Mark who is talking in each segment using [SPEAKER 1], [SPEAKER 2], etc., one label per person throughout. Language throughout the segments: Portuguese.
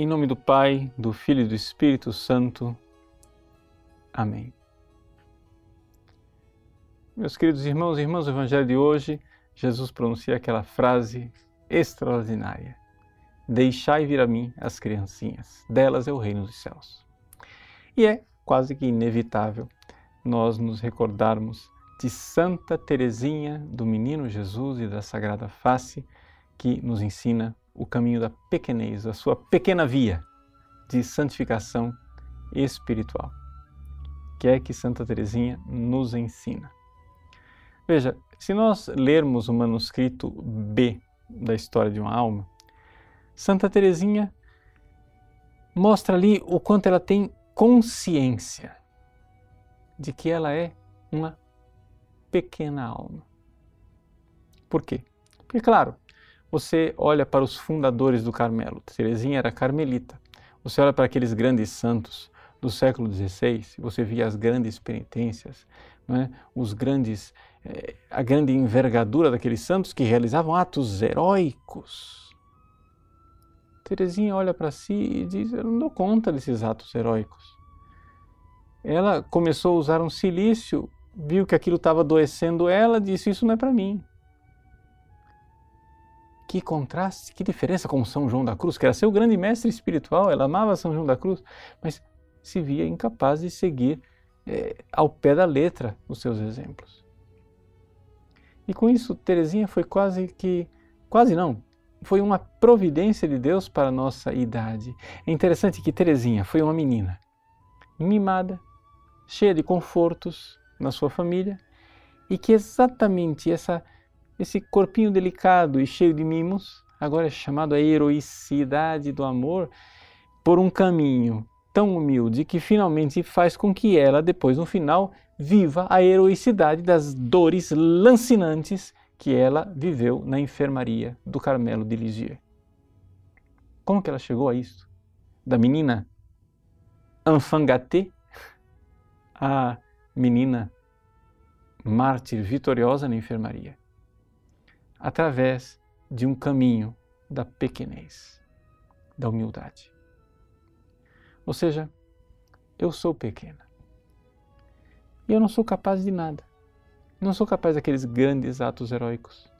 [SPEAKER 1] Em nome do Pai, do Filho e do Espírito Santo. Amém. Meus queridos irmãos e irmãs, o Evangelho de hoje, Jesus pronuncia aquela frase extraordinária: Deixai vir a mim as criancinhas, delas é o reino dos céus. E é quase que inevitável nós nos recordarmos de Santa Teresinha do Menino Jesus e da Sagrada Face, que nos ensina o caminho da pequenez, a sua pequena via de santificação espiritual. Que é que Santa Teresinha nos ensina. Veja, se nós lermos o manuscrito B da história de uma alma, Santa Teresinha mostra ali o quanto ela tem consciência de que ela é uma pequena alma. Por quê? Porque, claro, você olha para os fundadores do Carmelo. Teresinha era carmelita. Você olha para aqueles grandes santos do século XVI, você via as grandes penitências, é? os grandes, eh, a grande envergadura daqueles santos que realizavam atos heróicos. Teresinha olha para si e diz: Eu não dou conta desses atos heróicos. Ela começou a usar um silício, viu que aquilo estava adoecendo ela, disse: Isso não é para mim. Que contraste, que diferença com São João da Cruz, que era seu grande mestre espiritual, ela amava São João da Cruz, mas se via incapaz de seguir é, ao pé da letra os seus exemplos. E com isso, Teresinha foi quase que, quase não, foi uma providência de Deus para a nossa idade. É interessante que Teresinha foi uma menina mimada, cheia de confortos na sua família, e que exatamente essa esse corpinho delicado e cheio de mimos, agora é chamado a heroicidade do amor, por um caminho tão humilde que finalmente faz com que ela, depois no final, viva a heroicidade das dores lancinantes que ela viveu na enfermaria do Carmelo de Lisieux. Como que ela chegou a isso? Da menina enfant gâté a menina mártir vitoriosa na enfermaria através de um caminho da pequenez, da humildade. Ou seja, eu sou pequena. E eu não sou capaz de nada. Não sou capaz daqueles grandes atos heróicos.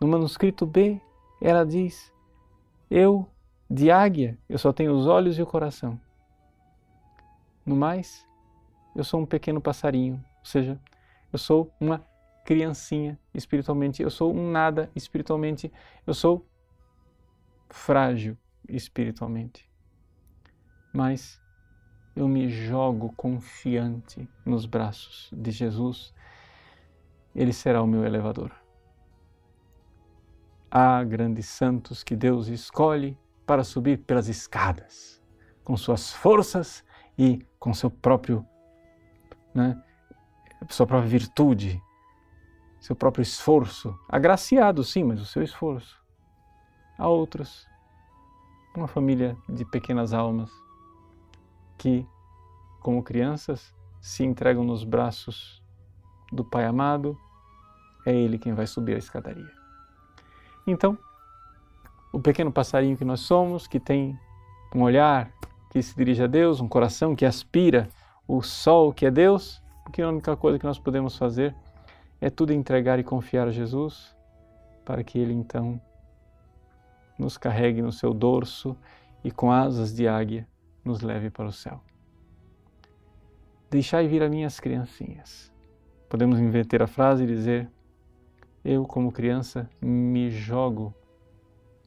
[SPEAKER 1] No manuscrito B, ela diz: Eu, de águia, eu só tenho os olhos e o coração. No mais, eu sou um pequeno passarinho, ou seja, eu sou uma criancinha espiritualmente, eu sou um nada espiritualmente, eu sou frágil espiritualmente. Mas eu me jogo confiante nos braços de Jesus, Ele será o meu elevador. Há grandes santos que Deus escolhe para subir pelas escadas, com suas forças e com seu próprio, né, sua própria virtude, seu próprio esforço, agraciado sim, mas o seu esforço. Há outros, uma família de pequenas almas que, como crianças, se entregam nos braços do Pai amado, é Ele quem vai subir a escadaria. Então, o pequeno passarinho que nós somos, que tem um olhar que se dirige a Deus, um coração que aspira o sol que é Deus, porque a única coisa que nós podemos fazer é tudo entregar e confiar a Jesus, para que Ele então nos carregue no seu dorso e com asas de águia nos leve para o céu. Deixai vir a minhas criancinhas. Podemos inverter a frase e dizer: Eu, como criança, me jogo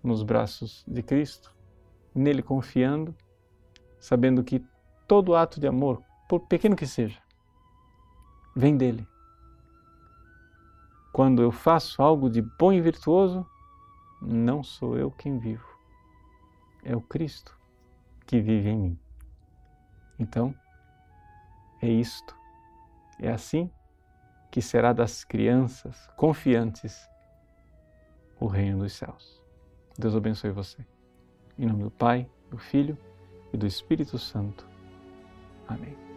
[SPEAKER 1] nos braços de Cristo, nele confiando, sabendo que todo ato de amor, por pequeno que seja, vem dele quando eu faço algo de bom e virtuoso, não sou eu quem vivo, é o Cristo que vive em mim. Então, é isto, é assim que será das crianças confiantes o reino dos céus. Deus abençoe você. Em nome do Pai, do Filho e do Espírito Santo. Amém.